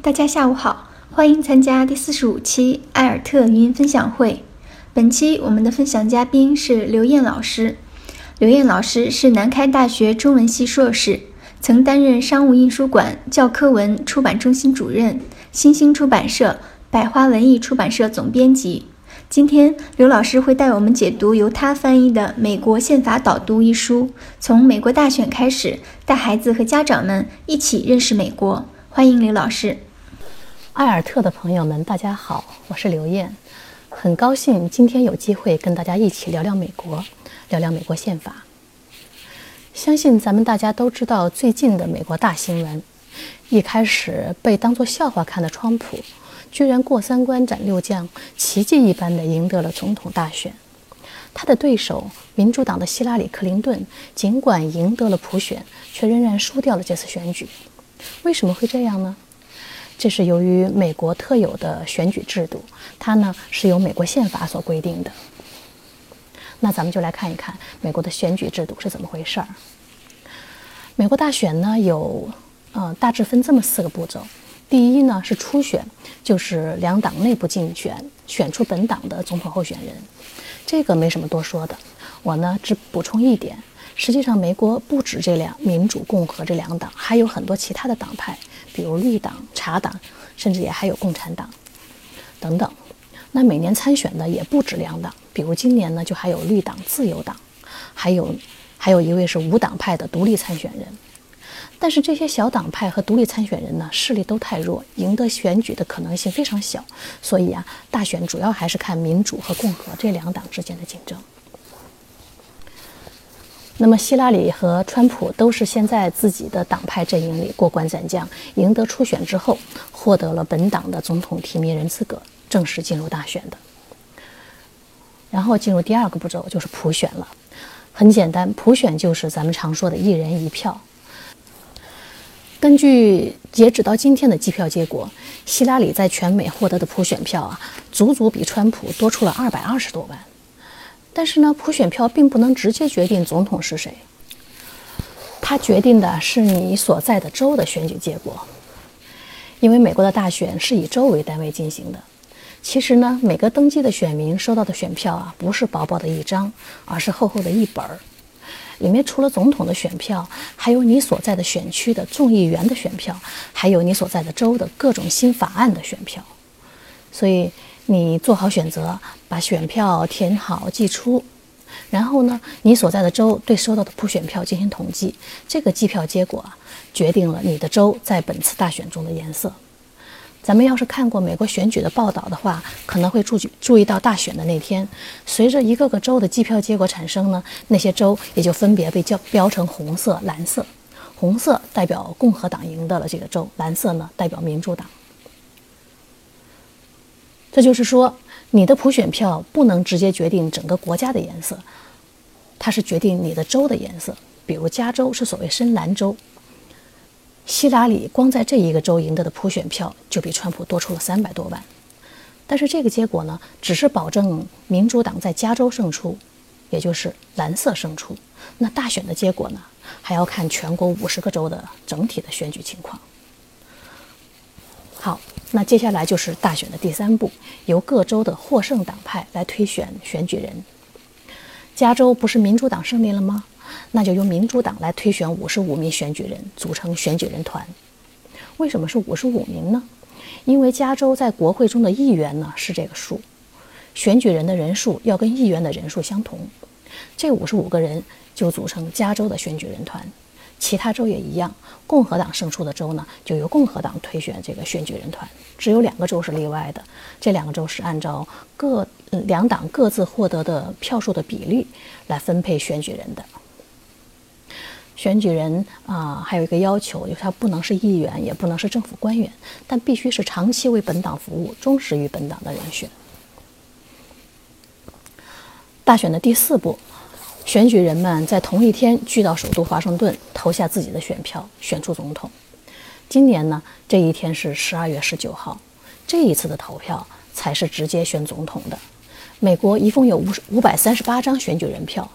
大家下午好，欢迎参加第四十五期艾尔特语音分享会。本期我们的分享嘉宾是刘燕老师。刘燕老师是南开大学中文系硕士，曾担任商务印书馆教科文出版中心主任、新兴出版社、百花文艺出版社总编辑。今天，刘老师会带我们解读由他翻译的《美国宪法导读》一书，从美国大选开始，带孩子和家长们一起认识美国。欢迎刘老师。艾尔特的朋友们，大家好，我是刘燕，很高兴今天有机会跟大家一起聊聊美国，聊聊美国宪法。相信咱们大家都知道最近的美国大新闻，一开始被当作笑话看的川普。居然过三关斩六将，奇迹一般的赢得了总统大选。他的对手民主党的希拉里·克林顿，尽管赢得了普选，却仍然输掉了这次选举。为什么会这样呢？这是由于美国特有的选举制度，它呢是由美国宪法所规定的。那咱们就来看一看美国的选举制度是怎么回事儿。美国大选呢有，呃，大致分这么四个步骤。第一呢是初选，就是两党内部竞选，选出本党的总统候选人，这个没什么多说的。我呢只补充一点，实际上美国不止这两民主共和这两党，还有很多其他的党派，比如绿党、茶党，甚至也还有共产党等等。那每年参选的也不止两党，比如今年呢就还有绿党、自由党，还有还有一位是无党派的独立参选人。但是这些小党派和独立参选人呢，势力都太弱，赢得选举的可能性非常小。所以啊，大选主要还是看民主和共和这两党之间的竞争。那么，希拉里和川普都是先在自己的党派阵营里过关斩将，赢得初选之后，获得了本党的总统提名人资格，正式进入大选的。然后进入第二个步骤，就是普选了。很简单，普选就是咱们常说的一人一票。根据截止到今天的计票结果，希拉里在全美获得的普选票啊，足足比川普多出了二百二十多万。但是呢，普选票并不能直接决定总统是谁，它决定的是你所在的州的选举结果。因为美国的大选是以州为单位进行的。其实呢，每个登记的选民收到的选票啊，不是薄薄的一张，而是厚厚的一本儿。里面除了总统的选票，还有你所在的选区的众议员的选票，还有你所在的州的各种新法案的选票。所以你做好选择，把选票填好寄出，然后呢，你所在的州对收到的普选票进行统计，这个计票结果决定了你的州在本次大选中的颜色。咱们要是看过美国选举的报道的话，可能会注注意到大选的那天，随着一个个州的计票结果产生呢，那些州也就分别被叫标成红色、蓝色。红色代表共和党赢得了这个州，蓝色呢代表民主党。这就是说，你的普选票不能直接决定整个国家的颜色，它是决定你的州的颜色。比如加州是所谓深蓝州。希拉里光在这一个州赢得的普选票就比川普多出了三百多万，但是这个结果呢，只是保证民主党在加州胜出，也就是蓝色胜出。那大选的结果呢，还要看全国五十个州的整体的选举情况。好，那接下来就是大选的第三步，由各州的获胜党派来推选选举人。加州不是民主党胜利了吗？那就由民主党来推选五十五名选举人，组成选举人团。为什么是五十五名呢？因为加州在国会中的议员呢是这个数，选举人的人数要跟议员的人数相同。这五十五个人就组成加州的选举人团。其他州也一样，共和党胜出的州呢，就由共和党推选这个选举人团。只有两个州是例外的，这两个州是按照各两党各自获得的票数的比例来分配选举人的。选举人啊，还有一个要求，就是他不能是议员，也不能是政府官员，但必须是长期为本党服务、忠实于本党的人选。大选的第四步，选举人们在同一天聚到首都华盛顿，投下自己的选票，选出总统。今年呢，这一天是十二月十九号，这一次的投票才是直接选总统的。美国一共有五五百三十八张选举人票。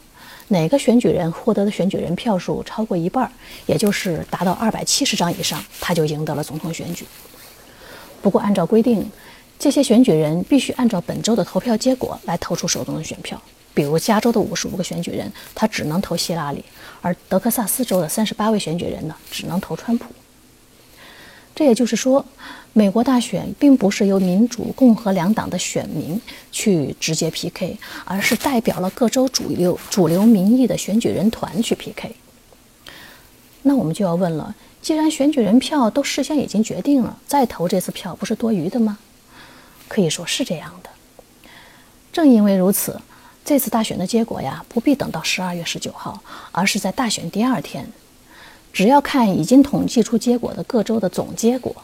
哪个选举人获得的选举人票数超过一半，也就是达到二百七十张以上，他就赢得了总统选举。不过按照规定，这些选举人必须按照本周的投票结果来投出手中的选票。比如加州的五十五个选举人，他只能投希拉里；而德克萨斯州的三十八位选举人呢，只能投川普。这也就是说，美国大选并不是由民主、共和两党的选民去直接 PK，而是代表了各州主流主流民意的选举人团去 PK。那我们就要问了：既然选举人票都事先已经决定了，再投这次票不是多余的吗？可以说是这样的。正因为如此。这次大选的结果呀，不必等到十二月十九号，而是在大选第二天，只要看已经统计出结果的各州的总结果，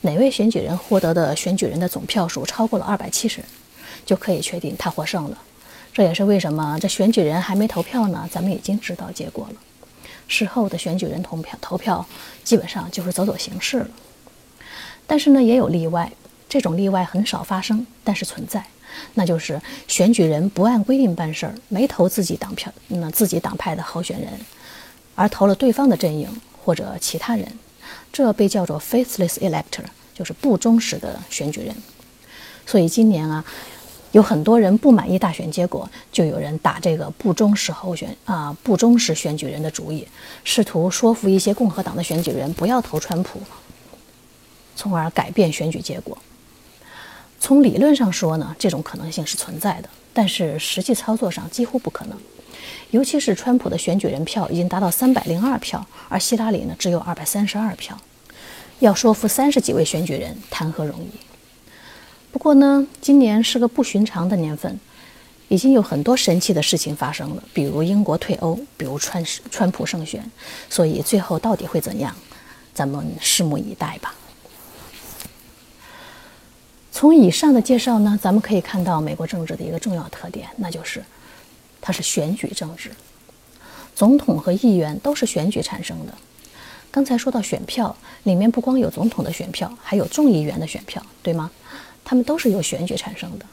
哪位选举人获得的选举人的总票数超过了二百七十，就可以确定他获胜了。这也是为什么这选举人还没投票呢，咱们已经知道结果了。事后的选举人投票投票基本上就是走走形式了。但是呢，也有例外，这种例外很少发生，但是存在。那就是选举人不按规定办事儿，没投自己党票，那自己党派的候选人，而投了对方的阵营或者其他人，这被叫做 faithless elector，就是不忠实的选举人。所以今年啊，有很多人不满意大选结果，就有人打这个不忠实候选啊不忠实选举人的主意，试图说服一些共和党的选举人不要投川普，从而改变选举结果。从理论上说呢，这种可能性是存在的，但是实际操作上几乎不可能。尤其是川普的选举人票已经达到三百零二票，而希拉里呢只有二百三十二票，要说服三十几位选举人谈何容易？不过呢，今年是个不寻常的年份，已经有很多神奇的事情发生了，比如英国退欧，比如川川普胜选，所以最后到底会怎样，咱们拭目以待吧。从以上的介绍呢，咱们可以看到美国政治的一个重要特点，那就是它是选举政治，总统和议员都是选举产生的。刚才说到选票，里面不光有总统的选票，还有众议员的选票，对吗？他们都是由选举产生的。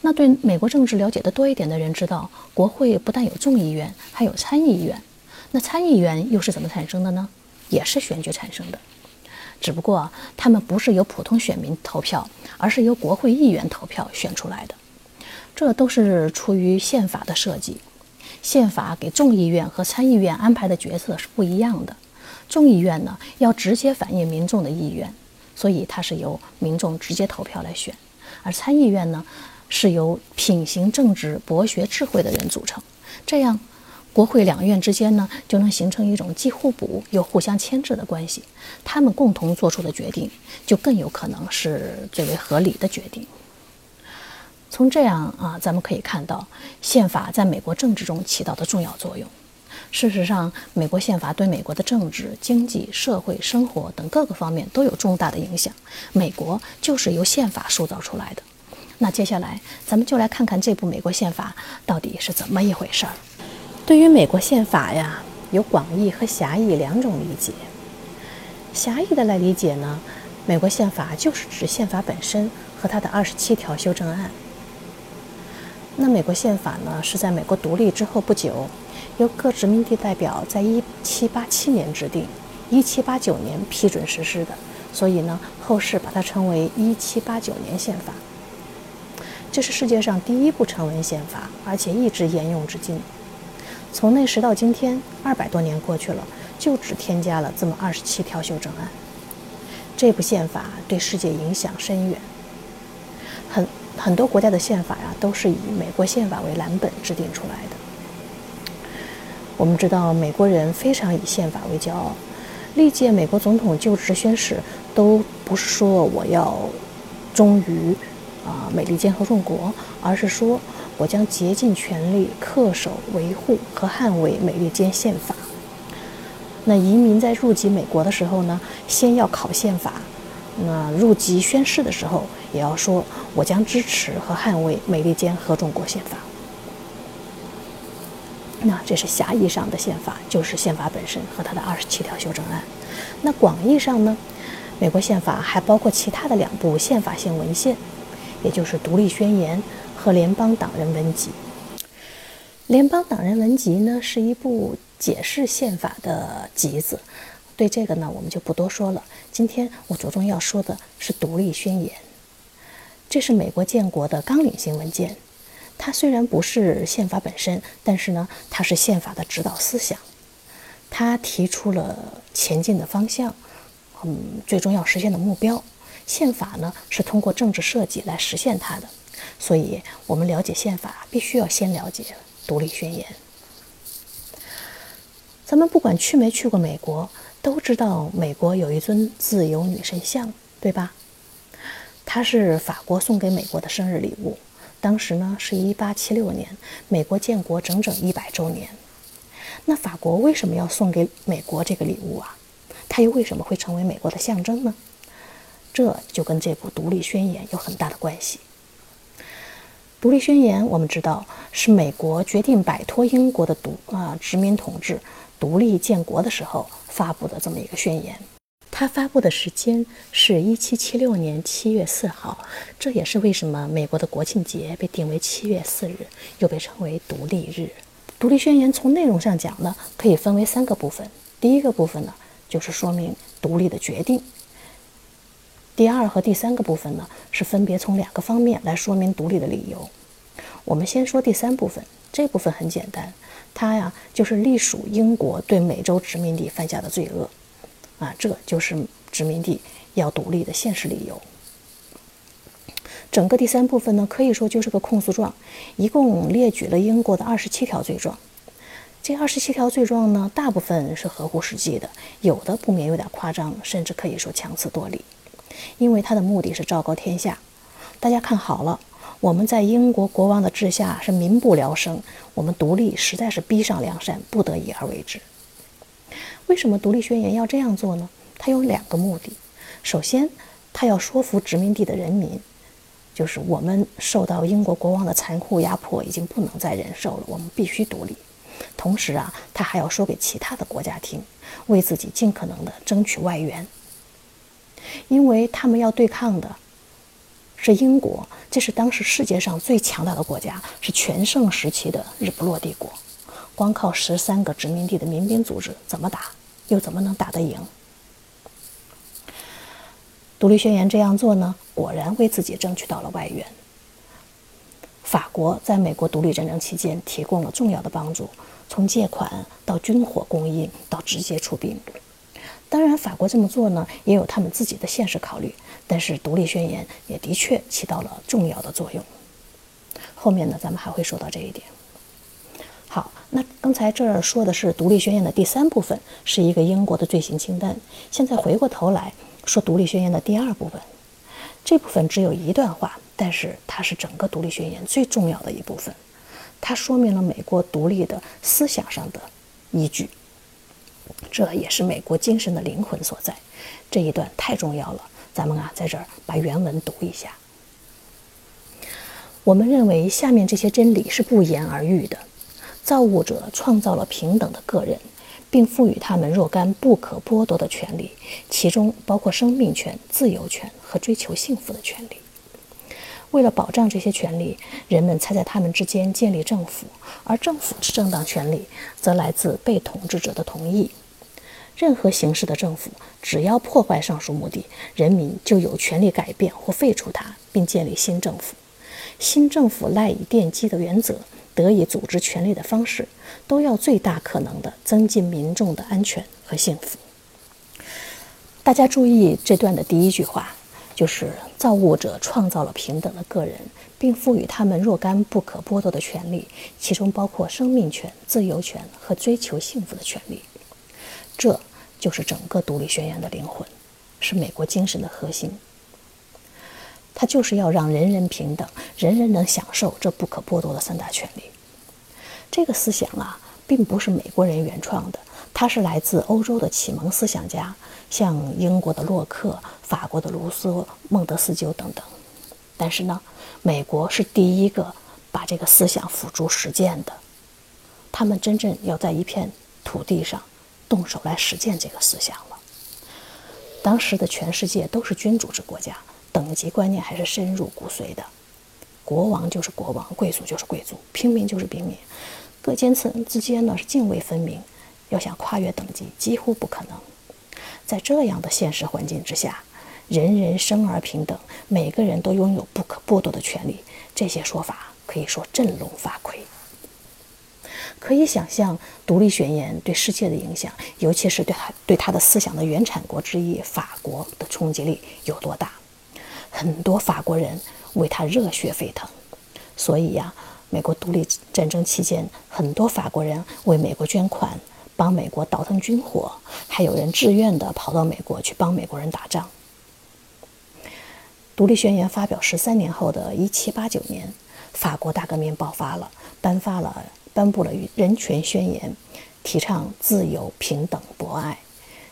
那对美国政治了解的多一点的人知道，国会不但有众议员，还有参议员。那参议员又是怎么产生的呢？也是选举产生的。只不过他们不是由普通选民投票，而是由国会议员投票选出来的。这都是出于宪法的设计。宪法给众议院和参议院安排的角色是不一样的。众议院呢，要直接反映民众的意愿，所以它是由民众直接投票来选；而参议院呢，是由品行正直、博学智慧的人组成。这样。国会两院之间呢，就能形成一种既互补又互相牵制的关系，他们共同做出的决定就更有可能是最为合理的决定。从这样啊，咱们可以看到宪法在美国政治中起到的重要作用。事实上，美国宪法对美国的政治、经济、社会、生活等各个方面都有重大的影响。美国就是由宪法塑造出来的。那接下来，咱们就来看看这部美国宪法到底是怎么一回事儿。对于美国宪法呀，有广义和狭义两种理解。狭义的来理解呢，美国宪法就是指宪法本身和它的二十七条修正案。那美国宪法呢，是在美国独立之后不久，由各殖民地代表在一七八七年制定，一七八九年批准实施的，所以呢，后世把它称为一七八九年宪法。这是世界上第一部成文宪法，而且一直沿用至今。从那时到今天，二百多年过去了，就只添加了这么二十七条修正案。这部宪法对世界影响深远。很很多国家的宪法呀，都是以美国宪法为蓝本制定出来的。我们知道，美国人非常以宪法为骄傲，历届美国总统就职宣誓，都不是说我要忠于啊美利坚合众国，而是说。我将竭尽全力恪守、维护和捍卫美利坚宪法。那移民在入籍美国的时候呢，先要考宪法；那入籍宣誓的时候，也要说我将支持和捍卫美利坚合众国宪法。那这是狭义上的宪法，就是宪法本身和它的二十七条修正案。那广义上呢，美国宪法还包括其他的两部宪法性文献，也就是《独立宣言》。和联邦党人文集，联邦党人文集呢是一部解释宪法的集子，对这个呢，我们就不多说了。今天我着重要说的是《独立宣言》，这是美国建国的纲领性文件。它虽然不是宪法本身，但是呢，它是宪法的指导思想。它提出了前进的方向，嗯，最终要实现的目标。宪法呢，是通过政治设计来实现它的。所以，我们了解宪法，必须要先了解《独立宣言》。咱们不管去没去过美国，都知道美国有一尊自由女神像，对吧？它是法国送给美国的生日礼物。当时呢是一八七六年，美国建国整整一百周年。那法国为什么要送给美国这个礼物啊？它又为什么会成为美国的象征呢？这就跟这部《独立宣言》有很大的关系。《独立宣言》我们知道是美国决定摆脱英国的独啊殖民统治。独立建国的时候发布的这么一个宣言，它发布的时间是一七七六年七月四号，这也是为什么美国的国庆节被定为七月四日，又被称为独立日。独立宣言从内容上讲呢，可以分为三个部分。第一个部分呢，就是说明独立的决定；第二和第三个部分呢，是分别从两个方面来说明独立的理由。我们先说第三部分，这部分很简单。它呀，就是隶属英国对美洲殖民地犯下的罪恶，啊，这就是殖民地要独立的现实理由。整个第三部分呢，可以说就是个控诉状，一共列举了英国的二十七条罪状。这二十七条罪状呢，大部分是合乎实际的，有的不免有点夸张，甚至可以说强词夺理。因为他的目的是昭告天下，大家看好了。我们在英国国王的治下是民不聊生，我们独立实在是逼上梁山，不得已而为之。为什么独立宣言要这样做呢？它有两个目的。首先，它要说服殖民地的人民，就是我们受到英国国王的残酷压迫已经不能再忍受了，我们必须独立。同时啊，他还要说给其他的国家听，为自己尽可能的争取外援，因为他们要对抗的。是英国，这是当时世界上最强大的国家，是全盛时期的日不落帝国。光靠十三个殖民地的民兵组织怎么打，又怎么能打得赢？独立宣言这样做呢，果然为自己争取到了外援。法国在美国独立战争期间提供了重要的帮助，从借款到军火供应到直接出兵。当然，法国这么做呢，也有他们自己的现实考虑。但是，独立宣言也的确起到了重要的作用。后面呢，咱们还会说到这一点。好，那刚才这儿说的是独立宣言的第三部分，是一个英国的罪行清单。现在回过头来说独立宣言的第二部分，这部分只有一段话，但是它是整个独立宣言最重要的一部分。它说明了美国独立的思想上的依据。这也是美国精神的灵魂所在，这一段太重要了。咱们啊，在这儿把原文读一下。我们认为下面这些真理是不言而喻的：造物者创造了平等的个人，并赋予他们若干不可剥夺的权利，其中包括生命权、自由权和追求幸福的权利。为了保障这些权利，人们才在他们之间建立政府，而政府之正当权利则来自被统治者的同意。任何形式的政府，只要破坏上述目的，人民就有权利改变或废除它，并建立新政府。新政府赖以奠基的原则，得以组织权力的方式，都要最大可能地增进民众的安全和幸福。大家注意这段的第一句话，就是造物者创造了平等的个人，并赋予他们若干不可剥夺的权利，其中包括生命权、自由权和追求幸福的权利。这。就是整个独立宣言的灵魂，是美国精神的核心。它就是要让人人平等，人人能享受这不可剥夺的三大权利。这个思想啊，并不是美国人原创的，他是来自欧洲的启蒙思想家，像英国的洛克、法国的卢梭、孟德斯鸠等等。但是呢，美国是第一个把这个思想付诸实践的。他们真正要在一片土地上。动手来实践这个思想了。当时的全世界都是君主制国家，等级观念还是深入骨髓的。国王就是国王，贵族就是贵族，平民就是平民，各阶层之间呢是泾渭分明。要想跨越等级，几乎不可能。在这样的现实环境之下，人人生而平等，每个人都拥有不可剥夺的权利，这些说法可以说振聋发聩。可以想象，独立宣言对世界的影响，尤其是对他对他的思想的原产国之一法国的冲击力有多大。很多法国人为他热血沸腾，所以呀，美国独立战争期间，很多法国人为美国捐款，帮美国倒腾军火，还有人自愿的跑到美国去帮美国人打仗。独立宣言发表十三年后的一七八九年，法国大革命爆发了，颁发了。颁布了人权宣言，提倡自由、平等、博爱。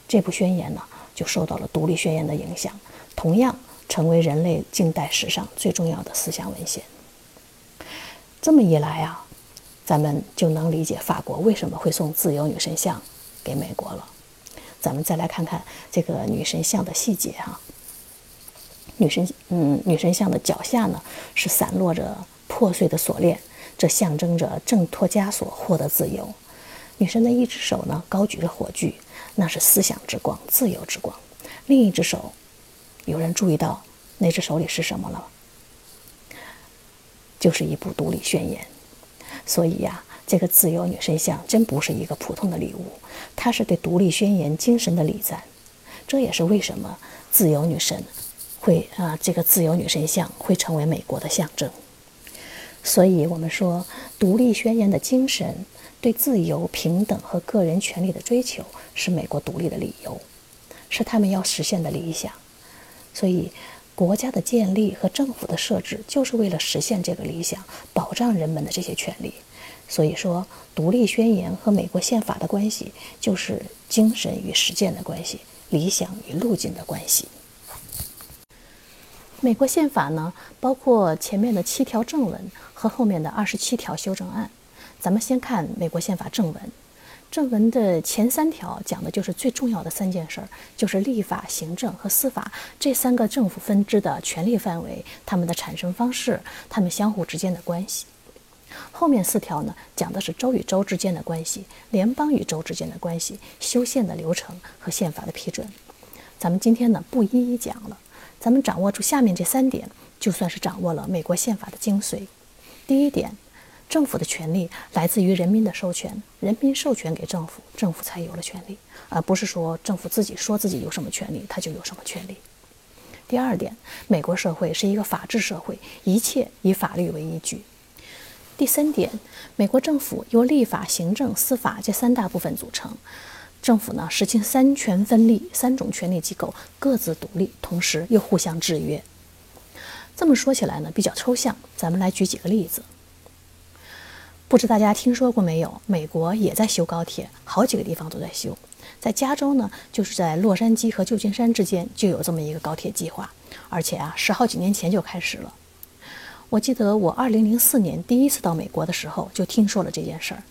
这部宣言呢，就受到了独立宣言的影响，同样成为人类近代史上最重要的思想文献。这么一来啊，咱们就能理解法国为什么会送自由女神像给美国了。咱们再来看看这个女神像的细节哈。女神，嗯，女神像的脚下呢是散落着破碎的锁链。这象征着挣脱枷锁，获得自由。女神的一只手呢，高举着火炬，那是思想之光，自由之光。另一只手，有人注意到那只手里是什么了？就是一部独立宣言。所以呀，这个自由女神像真不是一个普通的礼物，它是对独立宣言精神的礼赞。这也是为什么自由女神会啊，这个自由女神像会成为美国的象征。所以，我们说，独立宣言的精神，对自由、平等和个人权利的追求，是美国独立的理由，是他们要实现的理想。所以，国家的建立和政府的设置，就是为了实现这个理想，保障人们的这些权利。所以说，独立宣言和美国宪法的关系，就是精神与实践的关系，理想与路径的关系。美国宪法呢，包括前面的七条正文和后面的二十七条修正案。咱们先看美国宪法正文，正文的前三条讲的就是最重要的三件事儿，就是立法、行政和司法这三个政府分支的权力范围、它们的产生方式、它们相互之间的关系。后面四条呢，讲的是州与州之间的关系、联邦与州之间的关系、修宪的流程和宪法的批准。咱们今天呢，不一一讲了。咱们掌握住下面这三点，就算是掌握了美国宪法的精髓。第一点，政府的权利来自于人民的授权，人民授权给政府，政府才有了权利，而不是说政府自己说自己有什么权利，他就有什么权利。第二点，美国社会是一个法治社会，一切以法律为依据。第三点，美国政府由立法、行政、司法这三大部分组成。政府呢，实行三权分立，三种权力机构各自独立，同时又互相制约。这么说起来呢，比较抽象。咱们来举几个例子。不知大家听说过没有？美国也在修高铁，好几个地方都在修。在加州呢，就是在洛杉矶和旧金山之间就有这么一个高铁计划，而且啊，十好几年前就开始了。我记得我二零零四年第一次到美国的时候，就听说了这件事儿。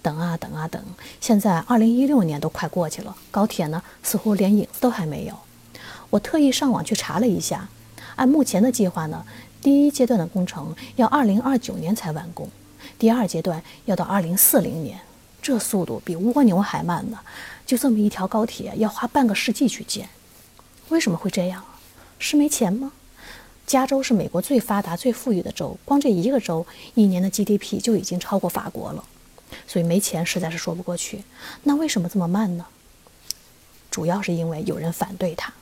等啊等啊等，现在二零一六年都快过去了，高铁呢似乎连影子都还没有。我特意上网去查了一下，按目前的计划呢，第一阶段的工程要二零二九年才完工，第二阶段要到二零四零年，这速度比蜗牛还慢呢。就这么一条高铁要花半个世纪去建，为什么会这样？是没钱吗？加州是美国最发达、最富裕的州，光这一个州一年的 GDP 就已经超过法国了。所以没钱实在是说不过去。那为什么这么慢呢？主要是因为有人反对它。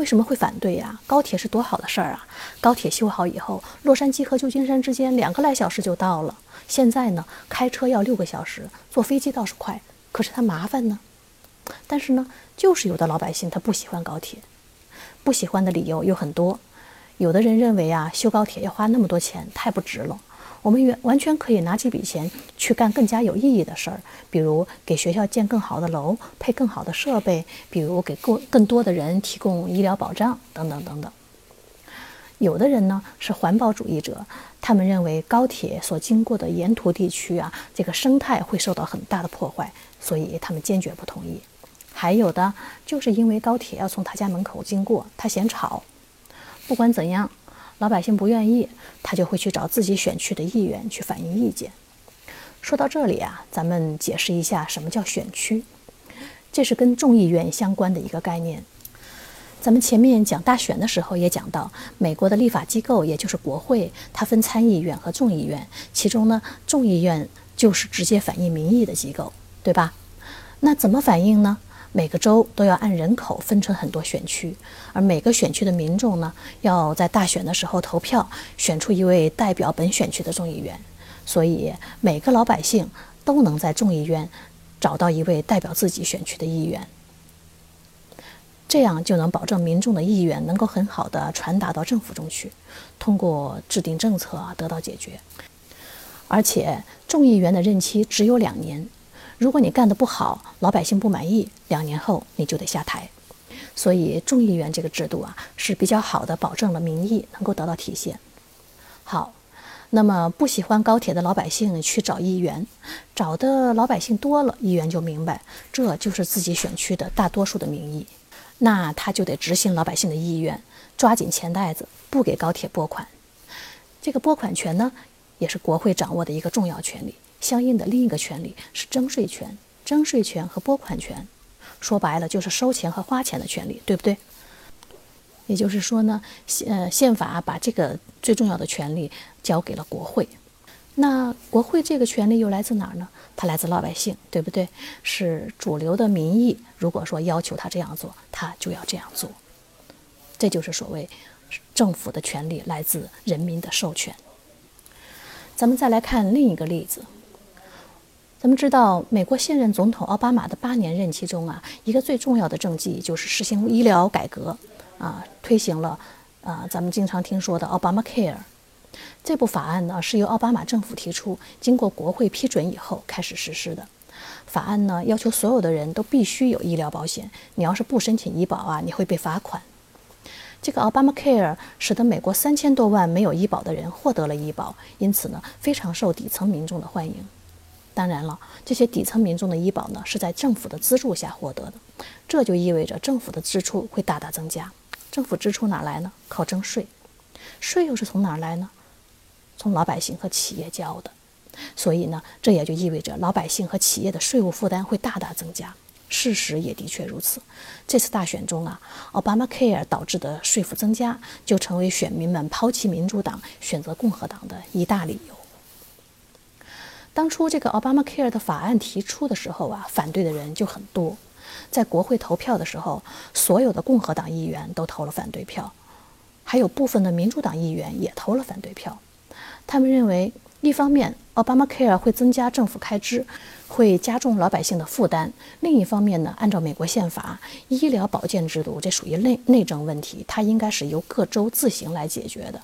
为什么会反对呀？高铁是多好的事儿啊！高铁修好以后，洛杉矶和旧金山之间两个来小时就到了。现在呢，开车要六个小时，坐飞机倒是快，可是它麻烦呢。但是呢，就是有的老百姓他不喜欢高铁，不喜欢的理由有很多。有的人认为啊，修高铁要花那么多钱，太不值了。我们完完全可以拿这笔钱去干更加有意义的事儿，比如给学校建更好的楼，配更好的设备，比如给更更多的人提供医疗保障，等等等等。有的人呢是环保主义者，他们认为高铁所经过的沿途地区啊，这个生态会受到很大的破坏，所以他们坚决不同意。还有的就是因为高铁要从他家门口经过，他嫌吵。不管怎样。老百姓不愿意，他就会去找自己选区的议员去反映意见。说到这里啊，咱们解释一下什么叫选区。这是跟众议院相关的一个概念。咱们前面讲大选的时候也讲到，美国的立法机构也就是国会，它分参议院和众议院，其中呢，众议院就是直接反映民意的机构，对吧？那怎么反映呢？每个州都要按人口分成很多选区，而每个选区的民众呢，要在大选的时候投票，选出一位代表本选区的众议员。所以每个老百姓都能在众议院找到一位代表自己选区的议员，这样就能保证民众的意愿能够很好的传达到政府中去，通过制定政策得到解决。而且众议员的任期只有两年，如果你干得不好，老百姓不满意，两年后你就得下台。所以众议员这个制度啊是比较好的，保证了民意能够得到体现。好。那么不喜欢高铁的老百姓去找议员，找的老百姓多了，议员就明白这就是自己选区的大多数的民意，那他就得执行老百姓的意愿，抓紧钱袋子，不给高铁拨款。这个拨款权呢，也是国会掌握的一个重要权利。相应的另一个权利是征税权，征税权和拨款权，说白了就是收钱和花钱的权利，对不对？也就是说呢，呃，宪法把这个最重要的权利交给了国会。那国会这个权利又来自哪儿呢？它来自老百姓，对不对？是主流的民意。如果说要求他这样做，他就要这样做。这就是所谓政府的权利来自人民的授权。咱们再来看另一个例子。咱们知道，美国现任总统奥巴马的八年任期中啊，一个最重要的政绩就是实行医疗改革。啊，推行了，啊，咱们经常听说的奥巴马 Care 这部法案呢，是由奥巴马政府提出，经过国会批准以后开始实施的。法案呢，要求所有的人都必须有医疗保险，你要是不申请医保啊，你会被罚款。这个奥巴马 Care 使得美国三千多万没有医保的人获得了医保，因此呢，非常受底层民众的欢迎。当然了，这些底层民众的医保呢，是在政府的资助下获得的，这就意味着政府的支出会大大增加。政府支出哪来呢？靠征税，税又是从哪儿来呢？从老百姓和企业交的。所以呢，这也就意味着老百姓和企业的税务负担会大大增加。事实也的确如此。这次大选中啊，奥巴马 Care 导致的税负增加，就成为选民们抛弃民主党、选择共和党的一大理由。当初这个奥巴马 Care 的法案提出的时候啊，反对的人就很多。在国会投票的时候，所有的共和党议员都投了反对票，还有部分的民主党议员也投了反对票。他们认为，一方面奥巴马 Care 会增加政府开支，会加重老百姓的负担；另一方面呢，按照美国宪法，医疗保健制度这属于内内政问题，它应该是由各州自行来解决的，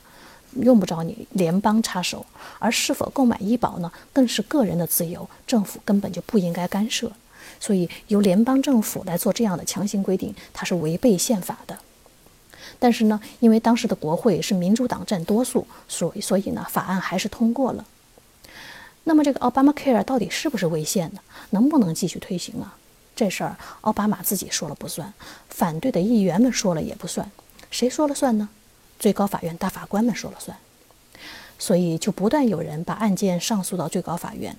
用不着你联邦插手。而是否购买医保呢，更是个人的自由，政府根本就不应该干涉。所以由联邦政府来做这样的强行规定，它是违背宪法的。但是呢，因为当时的国会是民主党占多数，所以所以呢，法案还是通过了。那么这个奥巴马 Care 到底是不是违宪的？能不能继续推行啊？这事儿奥巴马自己说了不算，反对的议员们说了也不算，谁说了算呢？最高法院大法官们说了算。所以就不断有人把案件上诉到最高法院。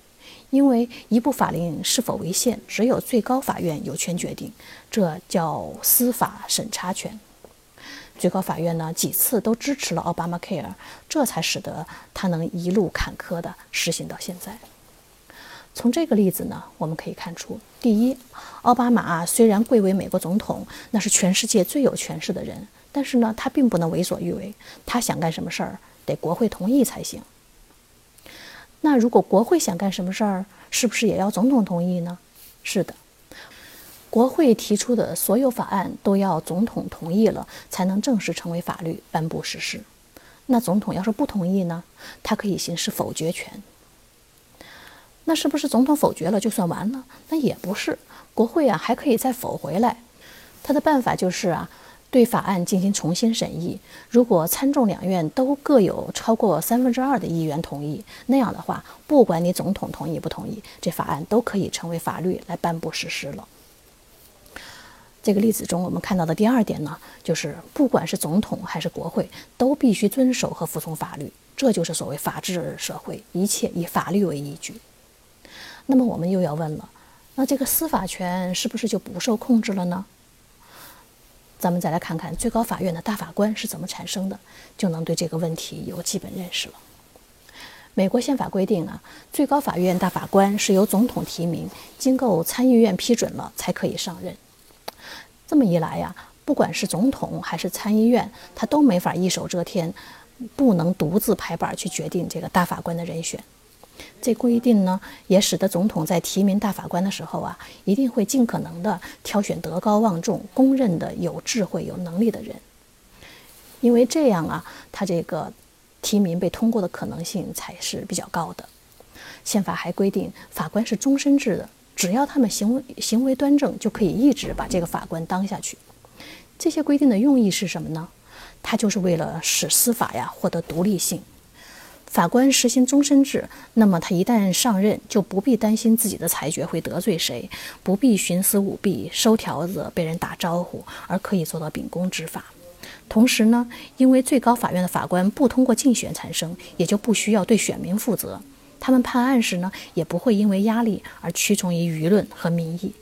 因为一部法令是否违宪，只有最高法院有权决定，这叫司法审查权。最高法院呢几次都支持了奥巴马 Care，这才使得他能一路坎坷地实行到现在。从这个例子呢，我们可以看出，第一，奥巴马虽然贵为美国总统，那是全世界最有权势的人，但是呢，他并不能为所欲为，他想干什么事儿，得国会同意才行。那如果国会想干什么事儿，是不是也要总统同意呢？是的，国会提出的所有法案都要总统同意了，才能正式成为法律，颁布实施。那总统要是不同意呢？他可以行使否决权。那是不是总统否决了就算完了？那也不是，国会啊还可以再否回来。他的办法就是啊。对法案进行重新审议，如果参众两院都各有超过三分之二的议员同意，那样的话，不管你总统同意不同意，这法案都可以成为法律来颁布实施了。这个例子中，我们看到的第二点呢，就是不管是总统还是国会，都必须遵守和服从法律，这就是所谓法治社会，一切以法律为依据。那么我们又要问了，那这个司法权是不是就不受控制了呢？咱们再来看看最高法院的大法官是怎么产生的，就能对这个问题有基本认识了。美国宪法规定啊，最高法院大法官是由总统提名，经过参议院批准了才可以上任。这么一来呀，不管是总统还是参议院，他都没法一手遮天，不能独自拍板去决定这个大法官的人选。这规定呢，也使得总统在提名大法官的时候啊，一定会尽可能的挑选德高望重、公认的有智慧、有能力的人，因为这样啊，他这个提名被通过的可能性才是比较高的。宪法还规定，法官是终身制的，只要他们行为行为端正，就可以一直把这个法官当下去。这些规定的用意是什么呢？它就是为了使司法呀获得独立性。法官实行终身制，那么他一旦上任，就不必担心自己的裁决会得罪谁，不必徇私舞弊、收条子、被人打招呼，而可以做到秉公执法。同时呢，因为最高法院的法官不通过竞选产生，也就不需要对选民负责。他们判案时呢，也不会因为压力而屈从于舆论和民意。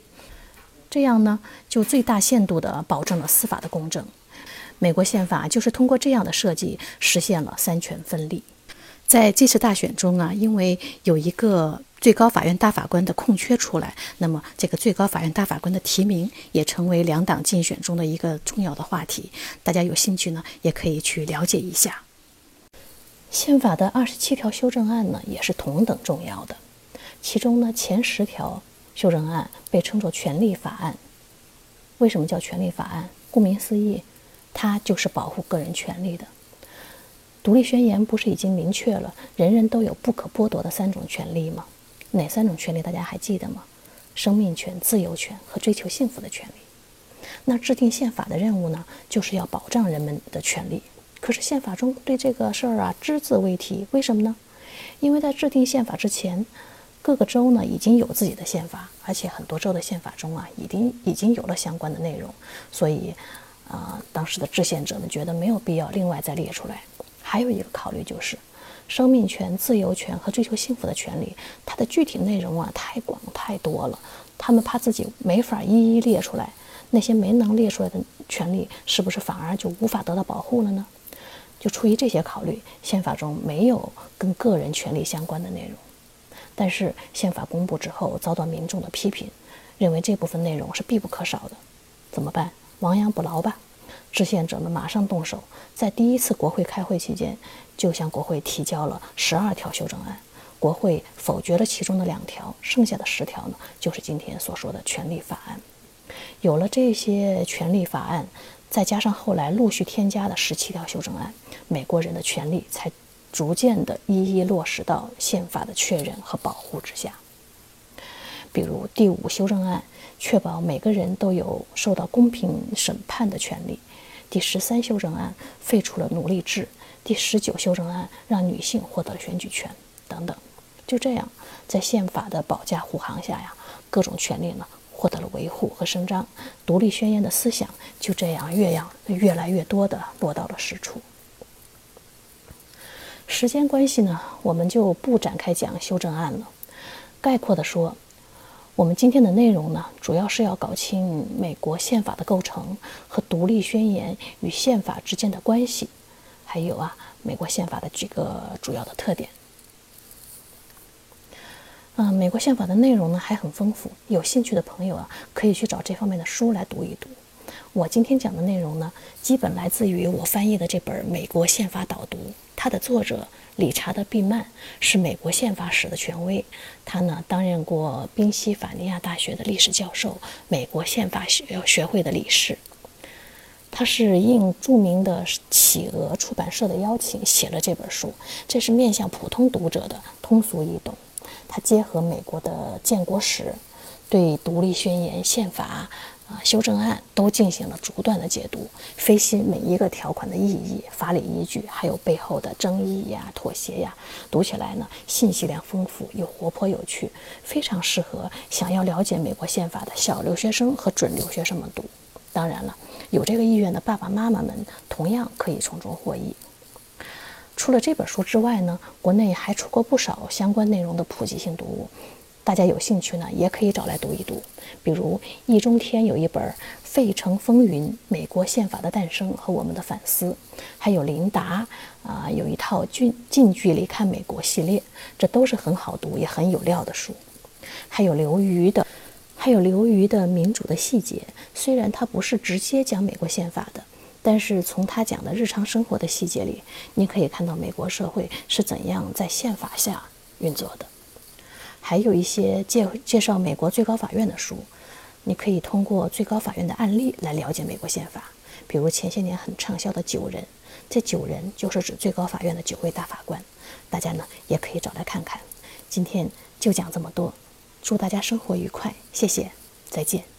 这样呢，就最大限度地保证了司法的公正。美国宪法就是通过这样的设计，实现了三权分立。在这次大选中啊，因为有一个最高法院大法官的空缺出来，那么这个最高法院大法官的提名也成为两党竞选中的一个重要的话题。大家有兴趣呢，也可以去了解一下。宪法的二十七条修正案呢，也是同等重要的。其中呢，前十条修正案被称作权利法案。为什么叫权利法案？顾名思义，它就是保护个人权利的。独立宣言不是已经明确了人人都有不可剥夺的三种权利吗？哪三种权利大家还记得吗？生命权、自由权和追求幸福的权利。那制定宪法的任务呢，就是要保障人们的权利。可是宪法中对这个事儿啊只字未提，为什么呢？因为在制定宪法之前，各个州呢已经有自己的宪法，而且很多州的宪法中啊已经已经有了相关的内容，所以，啊，当时的制宪者们觉得没有必要另外再列出来。还有一个考虑就是，生命权、自由权和追求幸福的权利，它的具体内容啊太广太多了，他们怕自己没法一一列出来，那些没能列出来的权利，是不是反而就无法得到保护了呢？就出于这些考虑，宪法中没有跟个人权利相关的内容。但是宪法公布之后，遭到民众的批评，认为这部分内容是必不可少的，怎么办？亡羊补牢吧。制宪者们马上动手，在第一次国会开会期间，就向国会提交了十二条修正案。国会否决了其中的两条，剩下的十条呢，就是今天所说的权利法案。有了这些权利法案，再加上后来陆续添加的十七条修正案，美国人的权利才逐渐的一一落实到宪法的确认和保护之下。比如第五修正案，确保每个人都有受到公平审判的权利。第十三修正案废除了奴隶制，第十九修正案让女性获得了选举权，等等。就这样，在宪法的保驾护航下呀，各种权利呢获得了维护和伸张，独立宣言的思想就这样越样越来越多的落到了实处。时间关系呢，我们就不展开讲修正案了。概括的说。我们今天的内容呢，主要是要搞清美国宪法的构成和独立宣言与宪法之间的关系，还有啊，美国宪法的几个主要的特点。嗯，美国宪法的内容呢还很丰富，有兴趣的朋友啊，可以去找这方面的书来读一读。我今天讲的内容呢，基本来自于我翻译的这本《美国宪法导读》，它的作者。理查德·毕曼是美国宪法史的权威，他呢担任过宾夕法尼亚大学的历史教授，美国宪法学学会的理事。他是应著名的企鹅出版社的邀请写了这本书，这是面向普通读者的，通俗易懂。他结合美国的建国史，对独立宣言、宪法。啊，修正案都进行了逐段的解读，分析每一个条款的意义、法理依据，还有背后的争议呀、妥协呀。读起来呢，信息量丰富又活泼有趣，非常适合想要了解美国宪法的小留学生和准留学生们读。当然了，有这个意愿的爸爸妈妈们同样可以从中获益。除了这本书之外呢，国内还出过不少相关内容的普及性读物。大家有兴趣呢，也可以找来读一读。比如易中天有一本《费城风云：美国宪法的诞生和我们的反思》，还有林达啊有一套近近距离看美国系列，这都是很好读也很有料的书。还有刘瑜的，还有刘瑜的《民主的细节》，虽然他不是直接讲美国宪法的，但是从他讲的日常生活的细节里，你可以看到美国社会是怎样在宪法下运作的。还有一些介介绍美国最高法院的书，你可以通过最高法院的案例来了解美国宪法。比如前些年很畅销的《九人》，这九人就是指最高法院的九位大法官，大家呢也可以找来看看。今天就讲这么多，祝大家生活愉快，谢谢，再见。